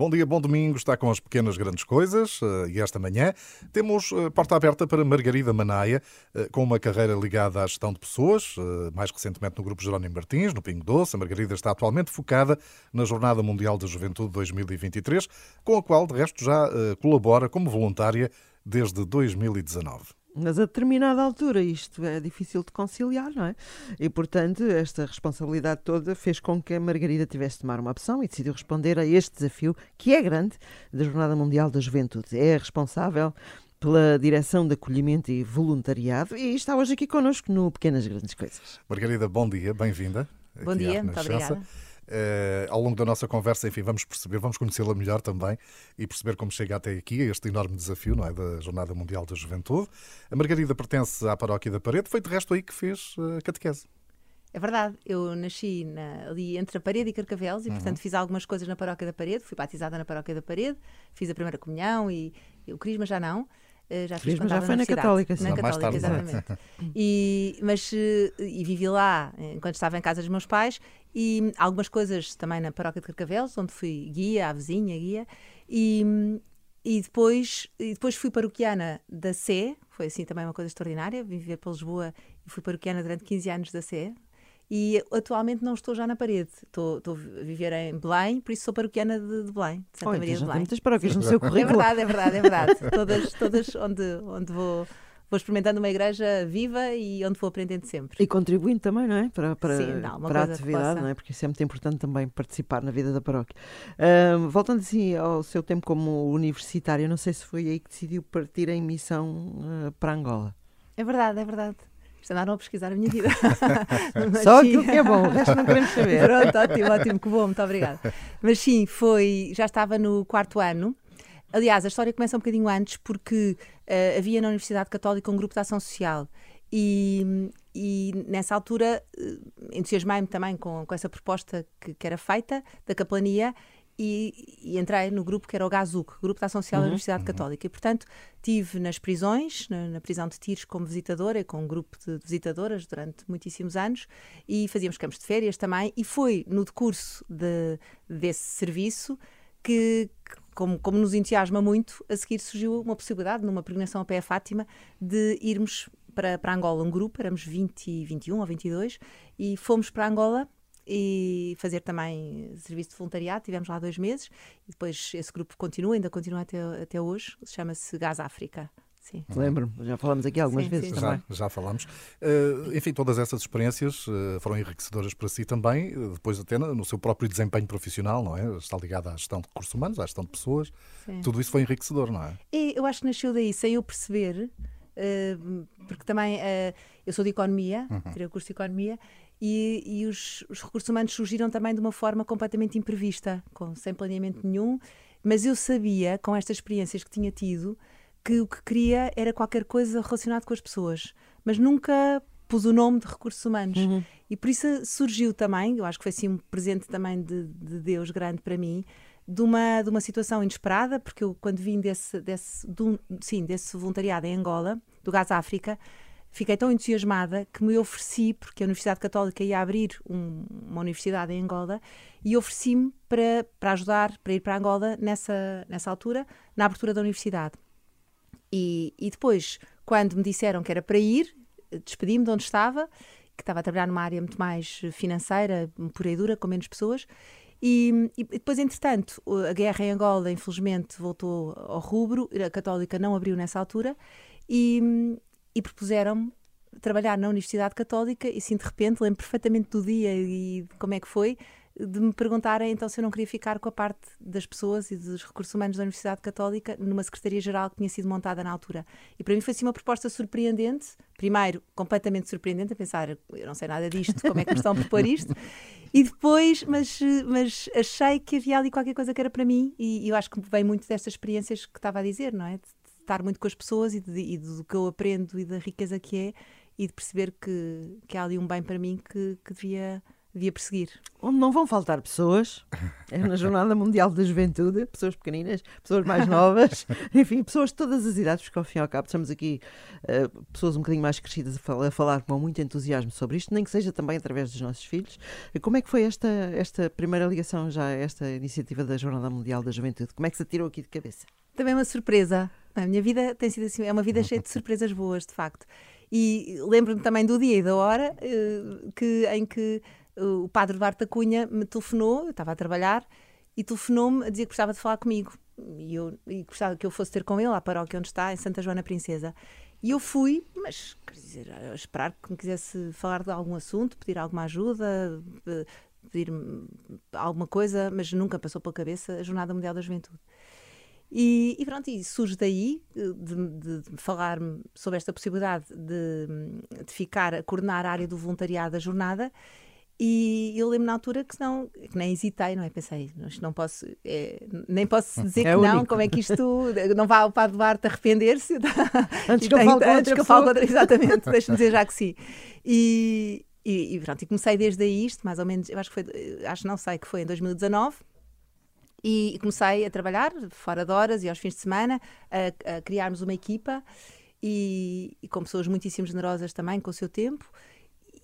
Bom dia, bom domingo. Está com as pequenas grandes coisas eh, e esta manhã temos eh, porta aberta para Margarida Manaia, eh, com uma carreira ligada à gestão de pessoas, mais recentemente no Grupo Jerónimo Martins, no Pingo Doce. A Margarida está atualmente focada na Jornada Mundial da Juventude 2023, com a qual, de resto, já colabora como voluntária desde 2019. Mas a determinada altura isto é difícil de conciliar, não é? E, portanto, esta responsabilidade toda fez com que a Margarida tivesse de tomar uma opção e decidiu responder a este desafio, que é grande, da Jornada Mundial da Juventude. É responsável pela Direção de Acolhimento e Voluntariado e está hoje aqui connosco no Pequenas Grandes Coisas. Margarida, bom dia, bem-vinda. Bom dia, muito obrigada. Uh, ao longo da nossa conversa, enfim, vamos perceber, vamos conhecê-la melhor também e perceber como chega até aqui, a este enorme desafio não é, da Jornada Mundial da Juventude. A Margarida pertence à Paróquia da Parede, foi de resto aí que fez a uh, catequese. É verdade, eu nasci na, ali entre a Parede e Carcavelos e, uhum. portanto, fiz algumas coisas na Paróquia da Parede, fui batizada na Paróquia da Parede, fiz a primeira comunhão e, e o Crisma já não. Eh, já fiz já foi na, na Católica, sim. Na Católica, tarde, exatamente. e, mas, eh, e vivi lá enquanto estava em casa dos meus pais e algumas coisas também na paróquia de Carcavelos, onde fui guia, a vizinha, guia, e, e, depois, e depois fui paroquiana da Sé, foi assim também uma coisa extraordinária, vim viver para Lisboa e fui paroquiana durante 15 anos da Sé, e atualmente não estou já na parede. Estou, estou a viver em Belém, por isso sou paroquiana de, de Belém, de Santa oh, Maria de Belém. muitas paróquias no seu currículo. É verdade, é verdade, é verdade. todas, todas onde, onde vou vou experimentando uma igreja viva e onde vou aprendendo sempre. E contribuindo também, não é? Para, para, Sim, não, para a atividade, não é? Porque isso é muito importante também participar na vida da paróquia. Uh, voltando assim ao seu tempo como universitário, não sei se foi aí que decidiu partir em missão uh, para Angola. É verdade, é verdade. Isto andaram a pesquisar a minha vida. Só aquilo que é bom, o resto não queremos saber. Pronto, ótimo, ótimo, que bom, muito obrigada. Mas sim, foi, já estava no quarto ano. Aliás, a história começa um bocadinho antes, porque uh, havia na Universidade Católica um grupo de ação social e, e nessa altura uh, entusiasmei-me também com, com essa proposta que, que, era feita da capelania e, e, entrei no grupo que era o GAZUC, Grupo de Ação Social uhum, da Universidade uhum. Católica. E, portanto, tive nas prisões, na, na, prisão de Tiros como visitadora e com um grupo de visitadoras durante muitíssimos anos e fazíamos campos de férias também. E foi no decurso de, desse serviço que, como, como, nos entusiasma muito, a seguir surgiu uma possibilidade, numa peregrinação a pé a Fátima, de irmos para, para Angola, um grupo, éramos 20, 21 ou 22, e fomos para Angola e fazer também serviço de voluntariado. Tivemos lá dois meses e depois esse grupo continua, ainda continua até, até hoje. Chama-se Gás África. Sim. Lembro, já falamos aqui algumas sim, vezes sim. também. Já, já falamos. Uh, enfim, todas essas experiências uh, foram enriquecedoras para si também, uh, depois até no seu próprio desempenho profissional, não é? Está ligada à gestão de recursos humanos, à gestão de pessoas. Tudo isso foi enriquecedor, não é? E eu acho que nasceu daí, sem eu perceber, porque também eu sou de economia, uhum. tirei o curso de economia, e, e os, os, recursos humanos surgiram também de uma forma completamente imprevista, com, sem planeamento nenhum, mas eu sabia, com estas experiências que tinha tido, que o que queria era qualquer coisa relacionada com as pessoas, mas nunca pus o nome de recursos humanos. Uhum. E por isso surgiu também, eu acho que foi assim um presente também de, de Deus grande para mim, de uma, de uma situação inesperada, porque eu, quando vim desse, desse, um, sim, desse voluntariado em Angola, do Gás África, fiquei tão entusiasmada que me ofereci, porque a Universidade Católica ia abrir um, uma universidade em Angola, e ofereci-me para, para ajudar, para ir para Angola nessa, nessa altura, na abertura da universidade. E, e depois, quando me disseram que era para ir, despedi-me de onde estava, que estava a trabalhar numa área muito mais financeira, pura e dura, com menos pessoas, e, e, depois, entretanto, a guerra em Angola, infelizmente, voltou ao rubro, a Católica não abriu nessa altura, e, e propuseram-me trabalhar na Universidade Católica e sim de repente lembro perfeitamente do dia e de como é que foi de me perguntarem então se eu não queria ficar com a parte das pessoas e dos recursos humanos da Universidade Católica numa secretaria-geral que tinha sido montada na altura. E para mim foi assim uma proposta surpreendente, primeiro completamente surpreendente, a pensar, eu não sei nada disto, como é que me estão a propor isto? E depois, mas, mas achei que havia ali qualquer coisa que era para mim e, e eu acho que vem muito destas experiências que estava a dizer, não é? De, estar muito com as pessoas e, de, e do que eu aprendo e da riqueza que é e de perceber que, que há ali um bem para mim que, que devia devia perseguir. Onde não vão faltar pessoas, é na Jornada Mundial da Juventude, pessoas pequeninas, pessoas mais novas, enfim, pessoas de todas as idades, porque ao fim e ao cabo estamos aqui uh, pessoas um bocadinho mais crescidas a falar, a falar, com muito entusiasmo sobre isto, nem que seja também através dos nossos filhos. Como é que foi esta, esta primeira ligação já, esta iniciativa da Jornada Mundial da Juventude? Como é que se tirou aqui de cabeça? Também uma surpresa. A minha vida tem sido assim, é uma vida cheia de surpresas boas, de facto. E lembro-me também do dia e da hora uh, que, em que o padre Duarte Cunha me telefonou, eu estava a trabalhar, e telefonou-me a dizer que gostava de falar comigo. E, eu, e gostava que eu fosse ter com ele à paróquia onde está, em Santa Joana Princesa. E eu fui, mas quer dizer, esperar que me quisesse falar de algum assunto, pedir alguma ajuda, pedir alguma coisa, mas nunca passou pela cabeça a Jornada Mundial da Juventude. E, e, pronto, e surge daí de, de, de falar sobre esta possibilidade de, de, ficar a coordenar a área do voluntariado da jornada e eu lembro na altura que não, que nem hesitei, não é? Pensei, não posso, é, nem posso dizer é que não, como é que isto não vai ao Padre Duarte arrepender-se antes que eu fale com outra falo outra, exatamente, deixa-me dizer já que sim. E, e, e, pronto, e comecei desde aí isto, mais ou menos, eu acho que foi, acho não sei que foi em 2019. E comecei a trabalhar fora de horas e aos fins de semana, a, a criarmos uma equipa e, e com pessoas muitíssimo generosas também com o seu tempo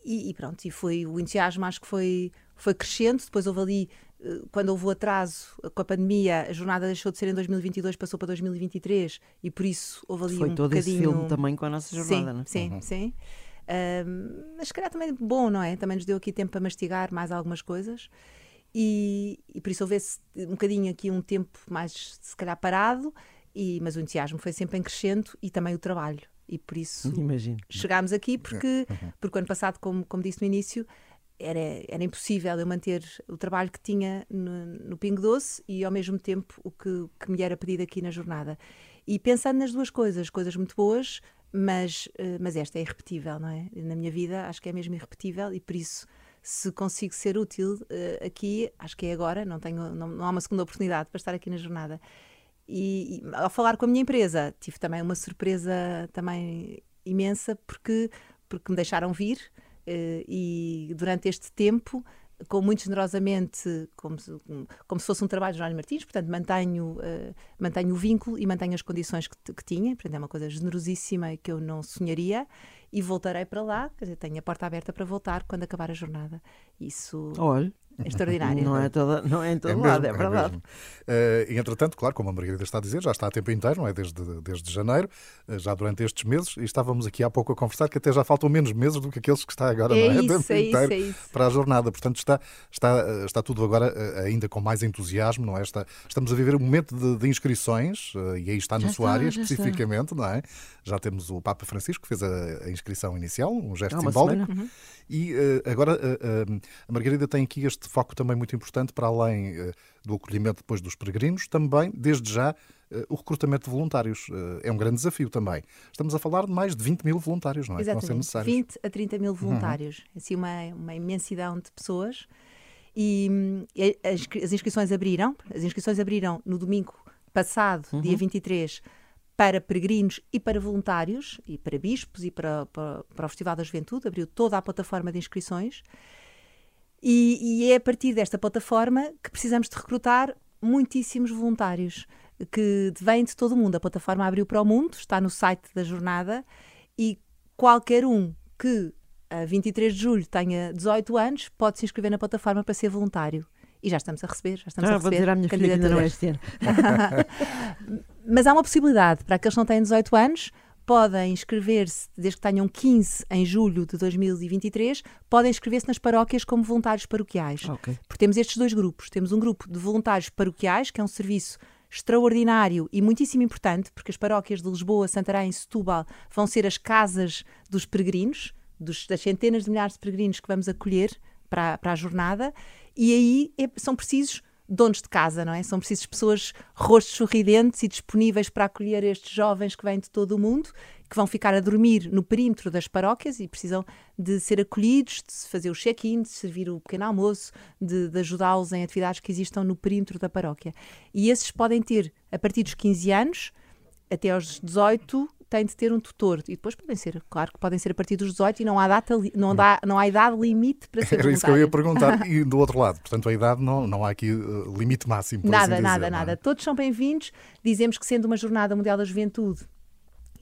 e, e, pronto, e foi o entusiasmo, acho que foi, foi crescendo. Depois houve ali, eh, quando houve o atraso com a pandemia, a jornada deixou de ser em 2022, passou para 2023 e por isso houve ali foi um todo bocadinho... esse filme também com a nossa jornada, sim, não é? Sim, uhum. sim. Um, mas se calhar também bom, não é? Também nos deu aqui tempo para mastigar mais algumas coisas. E, e por isso houve um bocadinho aqui um tempo mais, se calhar, parado, e, mas o entusiasmo foi sempre em crescendo e também o trabalho e por isso Imagino. chegámos aqui porque, uhum. porque o ano passado, como, como disse no início, era, era impossível eu manter o trabalho que tinha no, no Pingo Doce e ao mesmo tempo o que, que me era pedido aqui na jornada. E pensando nas duas coisas, coisas muito boas, mas, uh, mas esta é irrepetível, não é? Na minha vida acho que é mesmo irrepetível e por isso se consigo ser útil uh, aqui, acho que é agora, não, tenho, não, não há uma segunda oportunidade para estar aqui na jornada. E, e, ao falar com a minha empresa, tive também uma surpresa também imensa, porque, porque me deixaram vir uh, e durante este tempo com muito generosamente, como se, como se fosse um trabalho de Jorge Martins, portanto, mantenho, uh, mantenho o vínculo e mantenho as condições que, que, tinha, portanto, é uma coisa generosíssima e que eu não sonharia, e voltarei para lá, quer dizer, tenho a porta aberta para voltar quando acabar a jornada. Isso. Olha. É extraordinário. Não é, toda, não é em todo é lado, mesmo, é verdade. É uh, entretanto, claro, como a Margarida está a dizer, já está a tempo inteiro, não é? Desde, desde janeiro, uh, já durante estes meses, e estávamos aqui há pouco a conversar que até já faltam menos meses do que aqueles que está agora, é não é? Isso, tempo é inteiro isso, é isso. para a jornada. Portanto, está, está, eh, está tudo agora ainda com mais entusiasmo, não é? Está, estamos a viver um momento de, de inscrições, uh, e aí está na sua área especificamente, está. não é? Já temos o Papa Francisco que fez a, a inscrição inicial, um gesto simbólico. Uhum. E agora a Margarida tem aqui este foco também muito importante para além uh, do acolhimento depois dos peregrinos, também, desde já, uh, o recrutamento de voluntários. Uh, é um grande desafio também. Estamos a falar de mais de 20 mil voluntários, não é? Exatamente, que vão ser necessários. 20 a 30 mil voluntários. Uhum. Assim, uma, uma imensidão de pessoas. E, e as, as, inscrições abriram, as inscrições abriram no domingo passado, uhum. dia 23, para peregrinos e para voluntários, e para bispos e para, para, para o Festival da Juventude, abriu toda a plataforma de inscrições. E, e é a partir desta plataforma que precisamos de recrutar muitíssimos voluntários que vêm de todo o mundo. A plataforma abriu para o mundo, está no site da jornada e qualquer um que a 23 de julho tenha 18 anos pode se inscrever na plataforma para ser voluntário. E já estamos a receber, já estamos ah, a receber. Vou dizer à minha filha que ainda não é este ano. Mas há uma possibilidade para aqueles que não têm 18 anos podem inscrever-se, desde que tenham 15 em julho de 2023, podem inscrever-se nas paróquias como voluntários paroquiais. Okay. Porque temos estes dois grupos. Temos um grupo de voluntários paroquiais, que é um serviço extraordinário e muitíssimo importante, porque as paróquias de Lisboa, Santarém e Setúbal vão ser as casas dos peregrinos, dos, das centenas de milhares de peregrinos que vamos acolher para, para a jornada, e aí é, são precisos donos de casa, não é? São precisos pessoas rostos sorridentes e disponíveis para acolher estes jovens que vêm de todo o mundo, que vão ficar a dormir no perímetro das paróquias e precisam de ser acolhidos, de fazer o check-in, de servir o pequeno almoço, de, de ajudá-los em atividades que existam no perímetro da paróquia. E esses podem ter, a partir dos 15 anos, até aos 18, tem de ter um tutor. E depois podem ser, claro que podem ser a partir dos 18 e não há, data, não dá, não há idade limite para ser Era isso que eu ia perguntar. E do outro lado, portanto, a idade não, não há aqui uh, limite máximo. Por nada, assim nada, dizer, nada. É? Todos são bem-vindos. Dizemos que sendo uma Jornada Mundial da Juventude,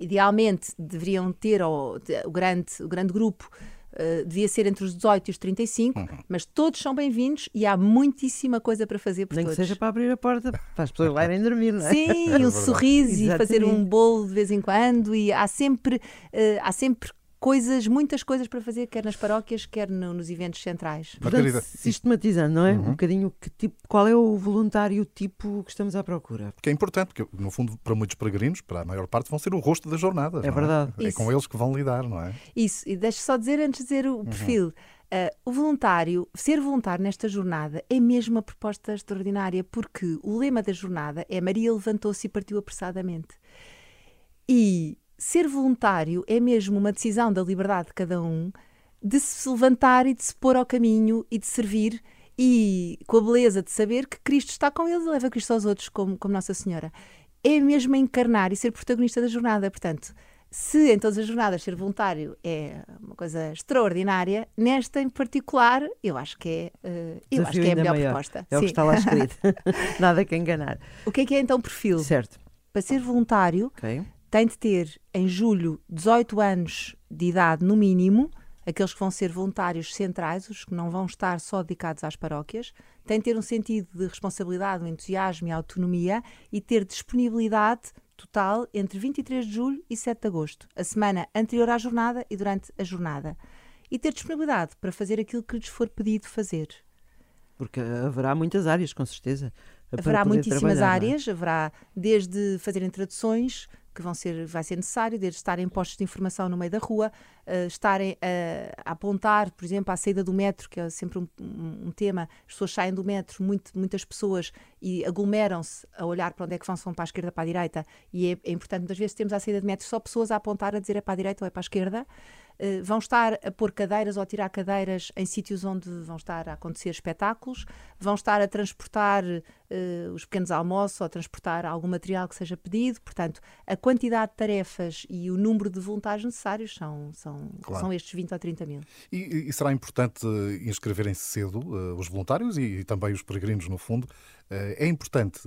idealmente deveriam ter o, o, grande, o grande grupo Uh, devia ser entre os 18 e os 35, uhum. mas todos são bem-vindos e há muitíssima coisa para fazer por Nem todos. que seja para abrir a porta para as pessoas lá irem dormir, não é? Sim, é um sorriso e fazer um bolo de vez em quando e há sempre, uh, há sempre coisas, muitas coisas para fazer, quer nas paróquias, quer no, nos eventos centrais. Portanto, sistematizando, não é? Uhum. Um bocadinho que tipo, qual é o voluntário tipo que estamos à procura? Porque é importante, porque no fundo, para muitos peregrinos, para a maior parte, vão ser o rosto da jornada. É verdade. É? é? com eles que vão lidar, não é? Isso, e deixa só dizer antes de dizer o uhum. perfil. Uh, o voluntário, ser voluntário nesta jornada é mesmo uma proposta extraordinária, porque o lema da jornada é Maria levantou-se e partiu apressadamente. E ser voluntário é mesmo uma decisão da liberdade de cada um de se levantar e de se pôr ao caminho e de servir e com a beleza de saber que Cristo está com eles e leva Cristo aos outros, como, como Nossa Senhora. É mesmo encarnar e ser protagonista da jornada. Portanto, se em todas as jornadas ser voluntário é uma coisa extraordinária, nesta em particular, eu acho que é, uh, eu acho que é a melhor maior. proposta. É o que está lá escrito. Nada que enganar. O que é que é então perfil? Certo. Para ser voluntário, okay tem de ter em julho 18 anos de idade no mínimo, aqueles que vão ser voluntários centrais, os que não vão estar só dedicados às paróquias, tem de ter um sentido de responsabilidade, um entusiasmo e autonomia e ter disponibilidade total entre 23 de julho e 7 de agosto, a semana anterior à jornada e durante a jornada. E ter disponibilidade para fazer aquilo que lhes for pedido fazer. Porque haverá muitas áreas, com certeza. Haverá muitíssimas é? áreas, haverá desde fazerem traduções, que vão ser, vai ser necessário, desde estarem postos de informação no meio da rua, uh, estarem a, apontar, por exemplo, à saída do metro, que é sempre um, um, tema, as pessoas saem do metro, muito, muitas pessoas, e aglomeram-se a olhar para onde é que vão, se vão para a esquerda, para a direita, e é, é importante, muitas vezes temos à saída de metro só pessoas a apontar, a dizer é para a direita ou é para a esquerda, vão estar a pôr cadeiras ou a tirar cadeiras em sítios onde vão estar a acontecer espetáculos, vão estar a transportar uh, os pequenos almoços ou a transportar algum material que seja pedido. Portanto, a quantidade de tarefas e o número de voluntários necessários são, são, claro. são estes 20 ou 30 mil. E, e será importante inscreverem-se cedo uh, os voluntários e, e, também os peregrinos, no fundo. é importante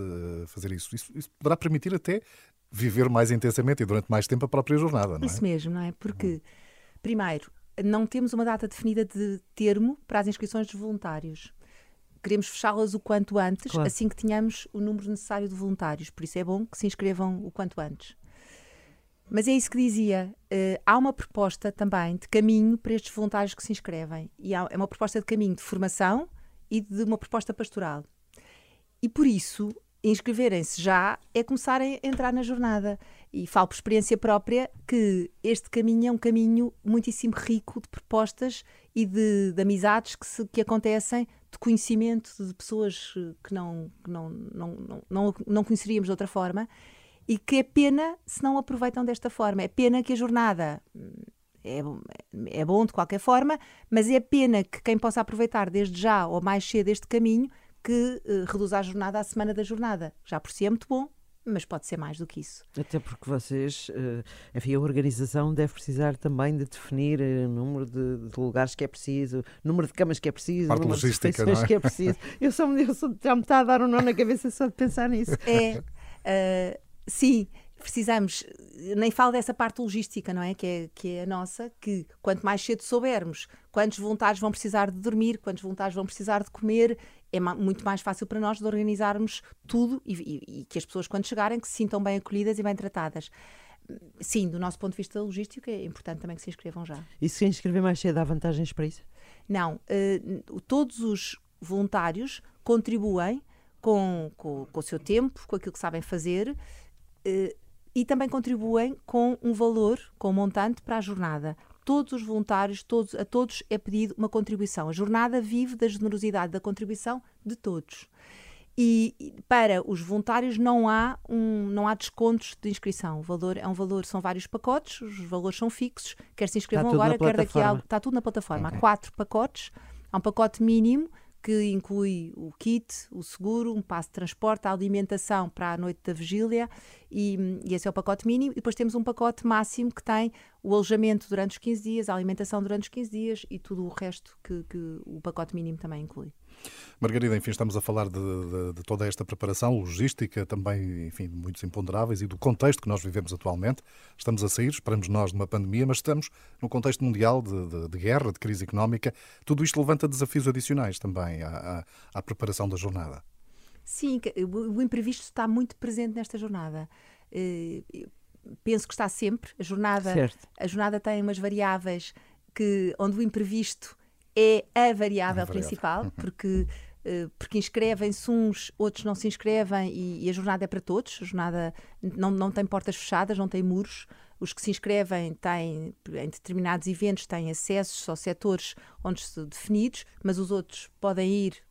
fazer isso. isso. Isso poderá permitir até viver mais intensamente e durante mais tempo a própria jornada, não é? Isso mesmo, não é? Porque. Uhum Primeiro, não temos uma data definida de termo para as inscrições dos voluntários. Queremos fechá-las o quanto antes, claro. assim que tenhamos o número necessário de voluntários. Por isso é bom que se inscrevam o quanto antes. Mas é isso que dizia. Uh, há uma proposta também de caminho para estes voluntários que se inscrevem. E há, é uma proposta de caminho de formação e de uma proposta pastoral. E por isso, inscreverem-se já é começarem a entrar na jornada. E falo por experiência própria que este caminho é um caminho muitíssimo rico de propostas e de, de amizades que, se, que acontecem, de conhecimento de pessoas que não, que não, não, não, não, não conheceríamos de outra forma e que é pena se não aproveitam desta forma. É pena que a jornada hum, é, é bom de qualquer forma, mas é pena que quem possa aproveitar desde já ou mais cedo este caminho que uh, reduz a jornada à semana da jornada. Já por si é muito bom, mas pode ser mais do que isso. Até porque vocês, uh, enfim, a organização deve precisar também de definir o uh, número de, de, lugares que é preciso, número de camas que é preciso, Parte número de refeições é? que é preciso. Eu, só, eu só, já me está a dar um nó na cabeça só de pensar nisso. É, uh, sim, precisamos, nem falo dessa parte logística, não é? Que, é? que é a nossa, que quanto mais cedo soubermos quantos voluntários vão precisar de dormir, quantos voluntários vão precisar de comer, é muito mais fácil para nós de organizarmos tudo e, e, e que as pessoas, quando chegarem, que se sintam bem acolhidas e bem tratadas. Sim, do nosso ponto de vista logístico, é importante também que se inscrevam já. E se inscrever mais cedo, há vantagens para isso? Não. Uh, todos os voluntários contribuem com, com, com, o seu tempo, com aquilo que sabem fazer. Uh, e também contribuem com um valor, com um montante para a jornada. Todos os voluntários, todos, a todos é pedido uma contribuição. A jornada vive da generosidade da contribuição de todos. E para os voluntários não há, um, não há descontos de inscrição. O valor é um valor, são vários pacotes, os valores são fixos, quer se inscrevam agora, quer daqui a algo. Está tudo na plataforma. Okay. Há quatro pacotes, há um pacote mínimo que inclui o kit, o seguro, um passo de transporte, a alimentação para a noite da vigília e, e, esse é o pacote mínimo. E depois temos um pacote máximo que tem o alojamento durante os 15 dias, a alimentação durante os 15 dias e tudo o resto que, que o pacote mínimo também inclui. Margarida, enfim, estamos a falar de, de, de, toda esta preparação, logística, também, enfim, muitos imponderáveis e do contexto que nós vivemos atualmente. Estamos a sair, esperamos nós, de uma pandemia, mas estamos num contexto mundial de, de guerra, de crise económica. Tudo isto levanta desafios adicionais também à, à, à preparação da jornada. Sim, o imprevisto está muito presente nesta jornada. Eh, penso que está sempre. A jornada, a jornada tem umas variáveis que, onde o imprevisto é a variável, é principal, uhum. porque eh, porque inscrevem-se uns, outros não se inscrevem e, e, a jornada é para todos. A jornada não, não tem portas fechadas, não tem muros. Os que se inscrevem têm, em determinados eventos, têm acessos aos setores onde se definidos, mas os outros podem ir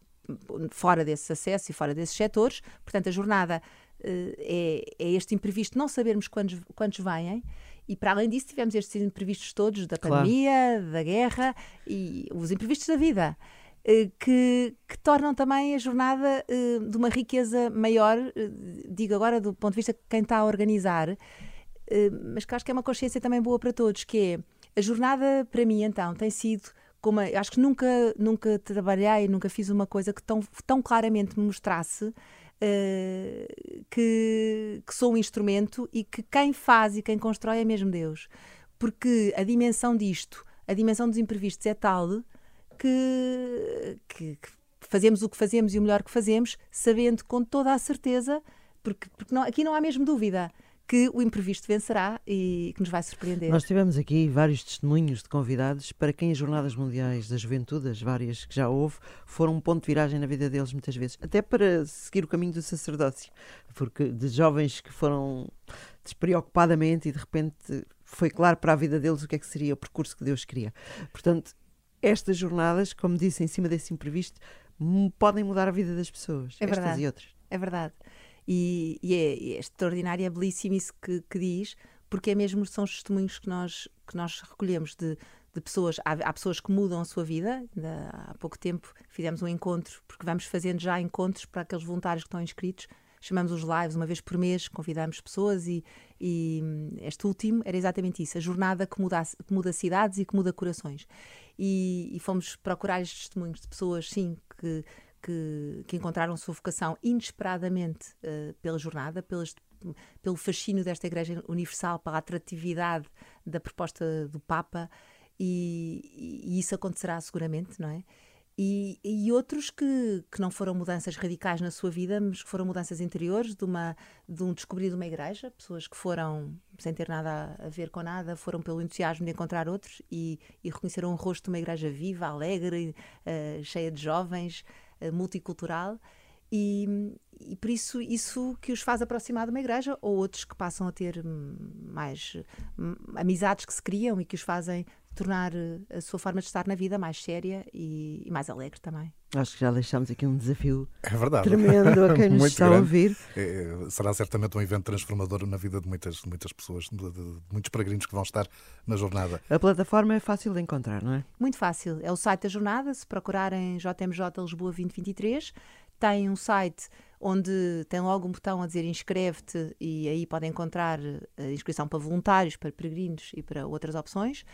fora desses acessos e fora desses setores. Portanto, a jornada uh, é, é, este imprevisto, não sabermos quantos, quantos vêm. E para além disso, tivemos estes imprevistos todos da claro. pandemia, da guerra e os imprevistos da vida. Uh, que, que, tornam também a jornada uh, de uma riqueza maior, digo agora do ponto de vista de quem está a organizar, mas que acho que é uma consciência também boa para todos, que é a jornada para mim então tem sido como acho que nunca nunca trabalhei, nunca fiz uma coisa que tão, tão claramente me mostrasse uh, que, que sou um instrumento e que quem faz e quem constrói é mesmo Deus. Porque a dimensão disto, a dimensão dos imprevistos é tal que, que, que fazemos o que fazemos e o melhor que fazemos, sabendo com toda a certeza, porque, porque não, aqui não há mesmo dúvida que o imprevisto vencerá e que nos vai surpreender. Nós tivemos aqui vários testemunhos de convidados para quem as Jornadas Mundiais da Juventude, as várias que já houve, foram um ponto de viragem na vida deles muitas vezes, até para seguir o caminho do sacerdócio, porque de jovens que foram despreocupadamente e de repente foi claro para a vida deles o que é que seria o percurso que Deus queria. Portanto, estas jornadas, como disse, em cima desse imprevisto, podem mudar a vida das pessoas, é estas verdade. e outras. É verdade. E, e é, é, extraordinário, é belíssimo isso que, que, diz, porque é mesmo, são os testemunhos que nós, que nós recolhemos de, de pessoas. Há, há, pessoas que mudam a sua vida. Há pouco tempo fizemos um encontro, porque vamos fazendo já encontros para aqueles voluntários que estão inscritos. Chamamos os lives uma vez por mês, convidamos pessoas e, e este último era exatamente isso: a jornada que muda, que muda cidades e que muda corações. E, e fomos procurar estes testemunhos de pessoas, sim, que que, que encontraram sua vocação inesperadamente uh, pela jornada, pelas, pelo fascínio desta Igreja Universal, pela atratividade da proposta do Papa, e, e isso acontecerá seguramente, não é? E, e, outros que, que não foram mudanças radicais na sua vida, mas que foram mudanças interiores, de, uma, de um descobrir de uma igreja, pessoas que foram, sem ter nada a ver com nada, foram pelo entusiasmo de encontrar outros e, e reconheceram o rosto de uma igreja viva, alegre, uh, cheia de jovens, multicultural. E, e, por isso isso que os faz aproximar de uma igreja ou outros que passam a ter mais hum, amizades que se criam e que os fazem tornar eh, a sua forma de estar na vida mais séria e, e mais alegre também. Acho que já deixamos aqui um desafio é verdade. tremendo a quem nos está grande. a ouvir. É, será certamente um evento transformador na vida de muitas, de muitas pessoas, de, de, de, muitos peregrinos que vão estar na jornada. A plataforma é fácil de encontrar, não é? Muito fácil. É o site da jornada. Se procurarem JMJ Lisboa 2023, tem um site onde tem logo um botão a dizer inscreve-te e aí podem encontrar a eh, inscrição para voluntários, para peregrinos e para outras opções.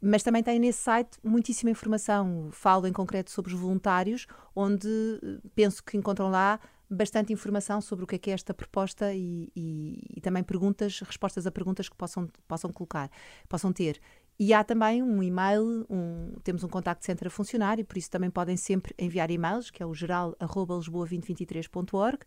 Mas também tem nesse site muitíssima informação. Falo em concreto sobre os voluntários, onde eh, penso que encontram lá bastante informação sobre o que é, que é esta proposta e, e, e, também perguntas, respostas a perguntas que possam, possam colocar, possam ter. E há também um e-mail, um, temos um contacto centro a funcionar e por isso também podem sempre enviar e-mails, que é o geral.lisboa2023.org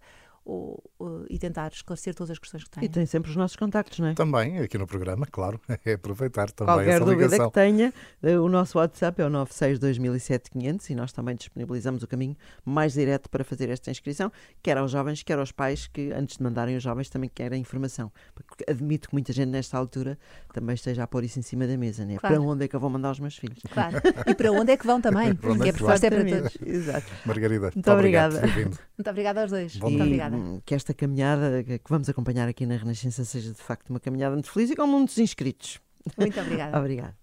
ou, ou, e tentar esclarecer todas as questões que têm. E tem sempre os nossos contactos, não é? Também, aqui no programa, claro, é aproveitar também Qualquer essa dúvida ligação. que tenha, eh, o nosso WhatsApp é o 962.007.500 e nós também disponibilizamos o caminho mais direto para fazer esta inscrição, quer aos jovens, quer aos pais que antes de mandarem os jovens também querem informação. Porque admito que muita gente nesta altura também esteja a pôr isso em cima da mesa, né? Claro. Para onde é que eu vou mandar os meus filhos? Claro. E para onde é que vão também? Porque é proposta é para todos. Exato. Margarida, muito, muito obrigada. Muito obrigada aos dois. Bom muito obrigada que esta caminhada que vamos acompanhar aqui na Renascença seja de facto uma caminhada muito feliz e com muitos inscritos. Muito obrigada. obrigada.